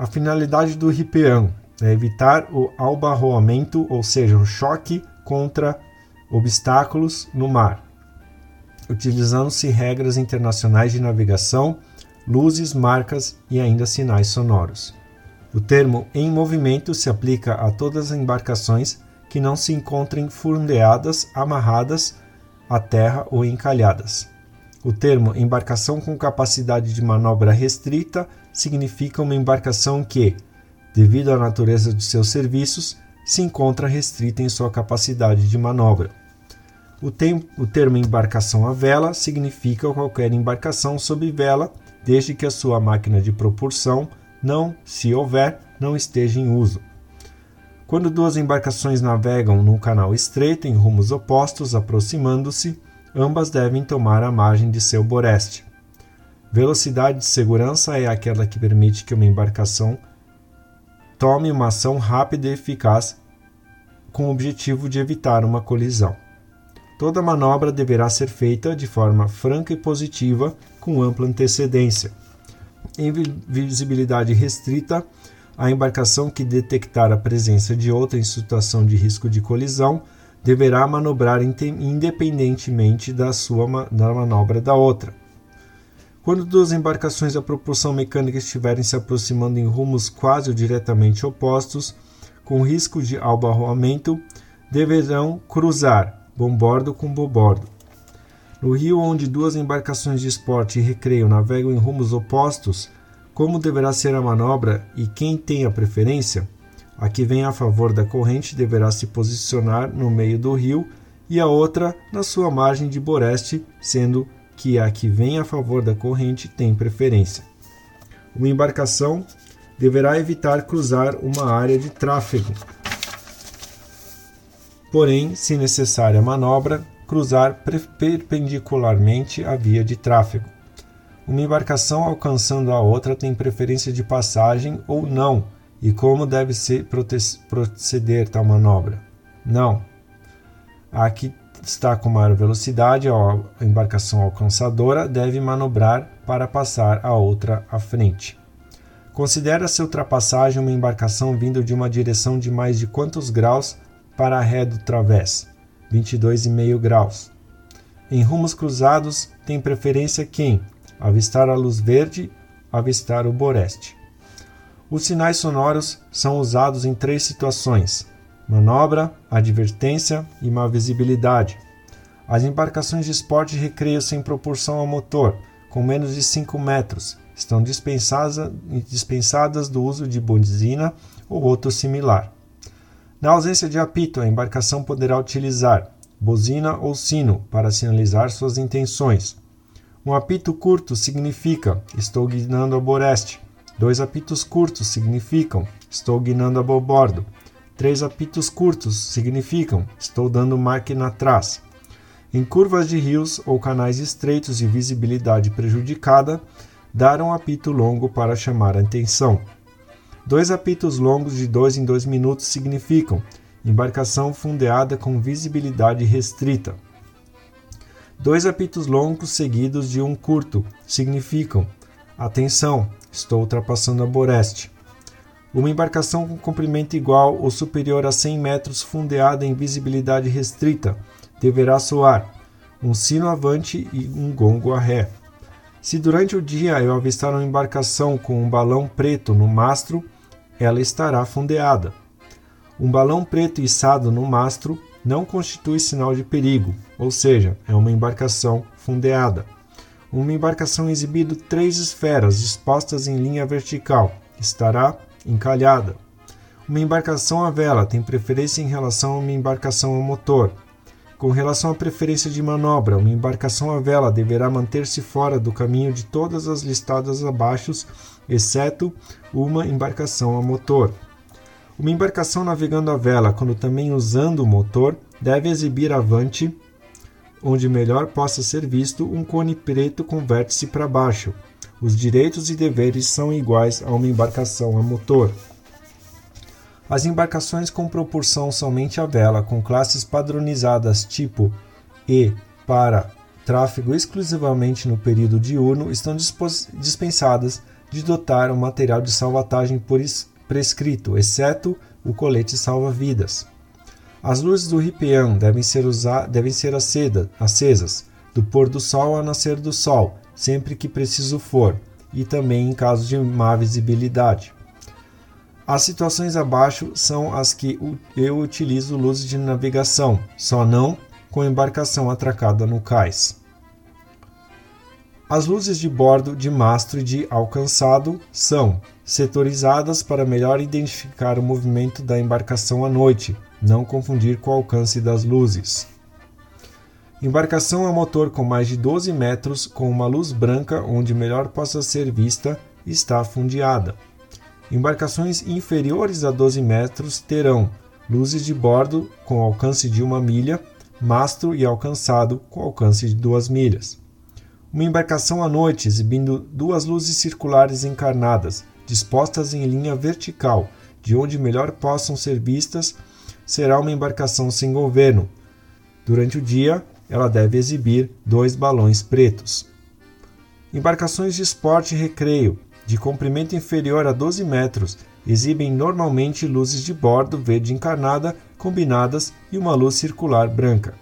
A finalidade do RIPEAN é evitar o albarroamento, ou seja, o choque contra obstáculos no mar, utilizando-se regras internacionais de navegação, luzes, marcas e ainda sinais sonoros. O termo em movimento se aplica a todas as embarcações que não se encontrem fundeadas, amarradas à terra ou encalhadas. O termo embarcação com capacidade de manobra restrita significa uma embarcação que, devido à natureza de seus serviços, se encontra restrita em sua capacidade de manobra. O, tem, o termo embarcação à vela significa qualquer embarcação sob vela, desde que a sua máquina de propulsão não, se houver, não esteja em uso. Quando duas embarcações navegam num canal estreito em rumos opostos, aproximando-se, ambas devem tomar a margem de seu boreste. Velocidade de segurança é aquela que permite que uma embarcação tome uma ação rápida e eficaz com o objetivo de evitar uma colisão. Toda manobra deverá ser feita de forma franca e positiva, com ampla antecedência. Em visibilidade restrita, a embarcação que detectar a presença de outra em situação de risco de colisão deverá manobrar independentemente da sua da manobra da outra. Quando duas embarcações a propulsão mecânica estiverem se aproximando em rumos quase ou diretamente opostos, com risco de albarroamento, deverão cruzar bombordo com bobordo. No rio onde duas embarcações de esporte e recreio navegam em rumos opostos, como deverá ser a manobra e quem tem a preferência? A que vem a favor da corrente deverá se posicionar no meio do rio e a outra na sua margem de boreste, sendo que a que vem a favor da corrente tem preferência. Uma embarcação deverá evitar cruzar uma área de tráfego porém, se necessária manobra, cruzar perpendicularmente a via de tráfego. Uma embarcação alcançando a outra tem preferência de passagem ou não, e como deve ser proceder tal manobra? Não. A que está com maior velocidade, a embarcação alcançadora deve manobrar para passar a outra à frente. Considera-se ultrapassagem uma embarcação vindo de uma direção de mais de quantos graus para a ré do través, 22,5 graus. Em rumos cruzados, tem preferência quem, avistar a luz verde, avistar o boreste. Os sinais sonoros são usados em três situações: manobra, advertência e má visibilidade. As embarcações de esporte e recreio sem propulsão ao motor, com menos de 5 metros, estão dispensadas, dispensadas do uso de buzina ou outro similar. Na ausência de apito, a embarcação poderá utilizar buzina ou sino para sinalizar suas intenções. Um apito curto significa estou guinando a boreste. Dois apitos curtos significam estou guinando a bobordo. Três apitos curtos significam estou dando máquina atrás. Em curvas de rios ou canais estreitos e visibilidade prejudicada, dar um apito longo para chamar a atenção. Dois apitos longos de dois em dois minutos significam embarcação fundeada com visibilidade restrita. Dois apitos longos seguidos de um curto significam atenção, estou ultrapassando a boreste. Uma embarcação com comprimento igual ou superior a 100 metros fundeada em visibilidade restrita deverá soar um sino avante e um gongo a ré. Se durante o dia eu avistar uma embarcação com um balão preto no mastro, ela estará fundeada. Um balão preto içado no mastro não constitui sinal de perigo, ou seja, é uma embarcação fundeada. Uma embarcação exibindo três esferas dispostas em linha vertical estará encalhada. Uma embarcação à vela tem preferência em relação a uma embarcação a motor. Com relação à preferência de manobra, uma embarcação à vela deverá manter-se fora do caminho de todas as listadas abaixo exceto uma embarcação a motor. Uma embarcação navegando à vela, quando também usando o motor, deve exibir avante, onde melhor possa ser visto um cone preto com vértice para baixo. Os direitos e deveres são iguais a uma embarcação a motor. As embarcações com propulsão somente à vela, com classes padronizadas tipo E para tráfego exclusivamente no período diurno, estão dispensadas de dotar o material de salvatagem por prescrito, exceto o colete salva-vidas. As luzes do Ripean devem ser, devem ser aceda, acesas, do pôr do sol ao nascer do sol, sempre que preciso for, e também em caso de má visibilidade. As situações abaixo são as que eu utilizo luzes de navegação, só não com embarcação atracada no cais. As luzes de bordo, de mastro e de alcançado são setorizadas para melhor identificar o movimento da embarcação à noite, não confundir com o alcance das luzes. Embarcação a motor com mais de 12 metros, com uma luz branca onde melhor possa ser vista, está fundeada. Embarcações inferiores a 12 metros terão luzes de bordo com alcance de uma milha, mastro e alcançado com alcance de duas milhas. Uma embarcação à noite exibindo duas luzes circulares encarnadas, dispostas em linha vertical, de onde melhor possam ser vistas, será uma embarcação sem governo. Durante o dia, ela deve exibir dois balões pretos. Embarcações de esporte e recreio, de comprimento inferior a 12 metros, exibem normalmente luzes de bordo verde encarnada combinadas e uma luz circular branca.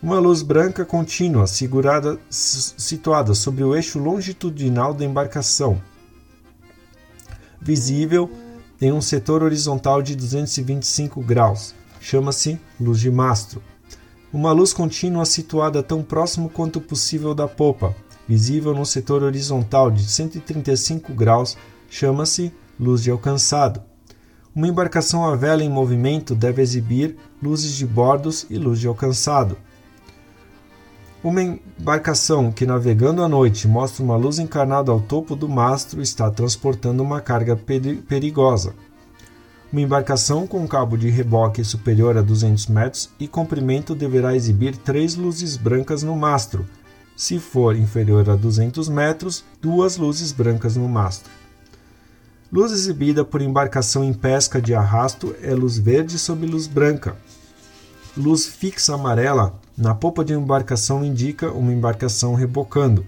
Uma luz branca contínua segurada, situada sobre o eixo longitudinal da embarcação, visível em um setor horizontal de 225 graus, chama-se luz de mastro. Uma luz contínua situada tão próximo quanto possível da popa, visível no setor horizontal de 135 graus, chama-se luz de alcançado. Uma embarcação à vela em movimento deve exibir luzes de bordos e luz de alcançado. Uma embarcação que navegando à noite mostra uma luz encarnada ao topo do mastro está transportando uma carga perigosa. Uma embarcação com cabo de reboque superior a 200 metros e comprimento deverá exibir três luzes brancas no mastro. Se for inferior a 200 metros, duas luzes brancas no mastro. Luz exibida por embarcação em pesca de arrasto é luz verde sob luz branca. Luz fixa amarela na popa de embarcação indica uma embarcação rebocando.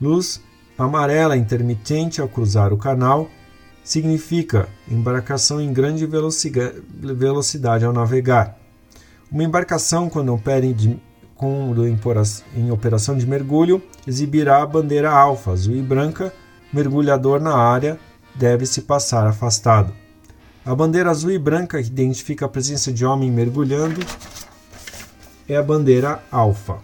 Luz amarela intermitente ao cruzar o canal significa embarcação em grande velocidade ao navegar. Uma embarcação, quando opera em, operação de mergulho, exibirá a bandeira alfa, azul e branca, mergulhador na área deve se passar afastado. A bandeira azul e branca identifica a presença de homem mergulhando é a bandeira alfa.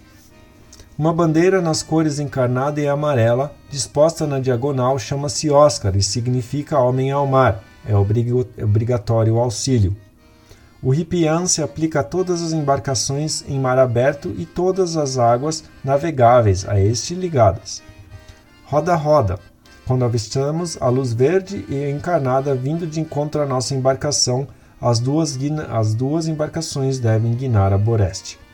Uma bandeira nas cores encarnada e amarela, disposta na diagonal, chama-se Oscar e significa homem ao mar. É obrigatório o auxílio. O Ripian se aplica a todas as embarcações em mar aberto e todas as águas navegáveis a este ligadas. Roda-roda. Quando avistamos a luz verde e encarnada vindo de encontro à nossa embarcação, as duas, as duas embarcações devem guinar a boreste.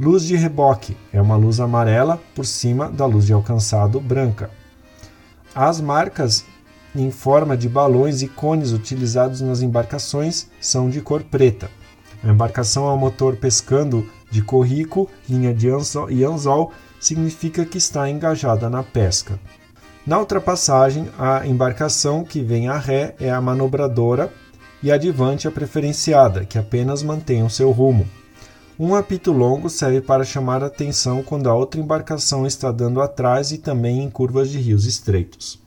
Luz de reboque é uma luz amarela por cima da luz de alcançado branca. As marcas em forma de balões e cones utilizados nas embarcações são de cor preta. A embarcação a motor pescando de corrico, linha de anzol e anzol significa que está engajada na pesca. Na ultrapassagem, a embarcação que vem a ré é a manobradora e a advante a preferenciada, que apenas mantém o seu rumo. Um apito longo serve para chamar a atenção quando a outra embarcação está dando atrás e também em curvas de rios estreitos.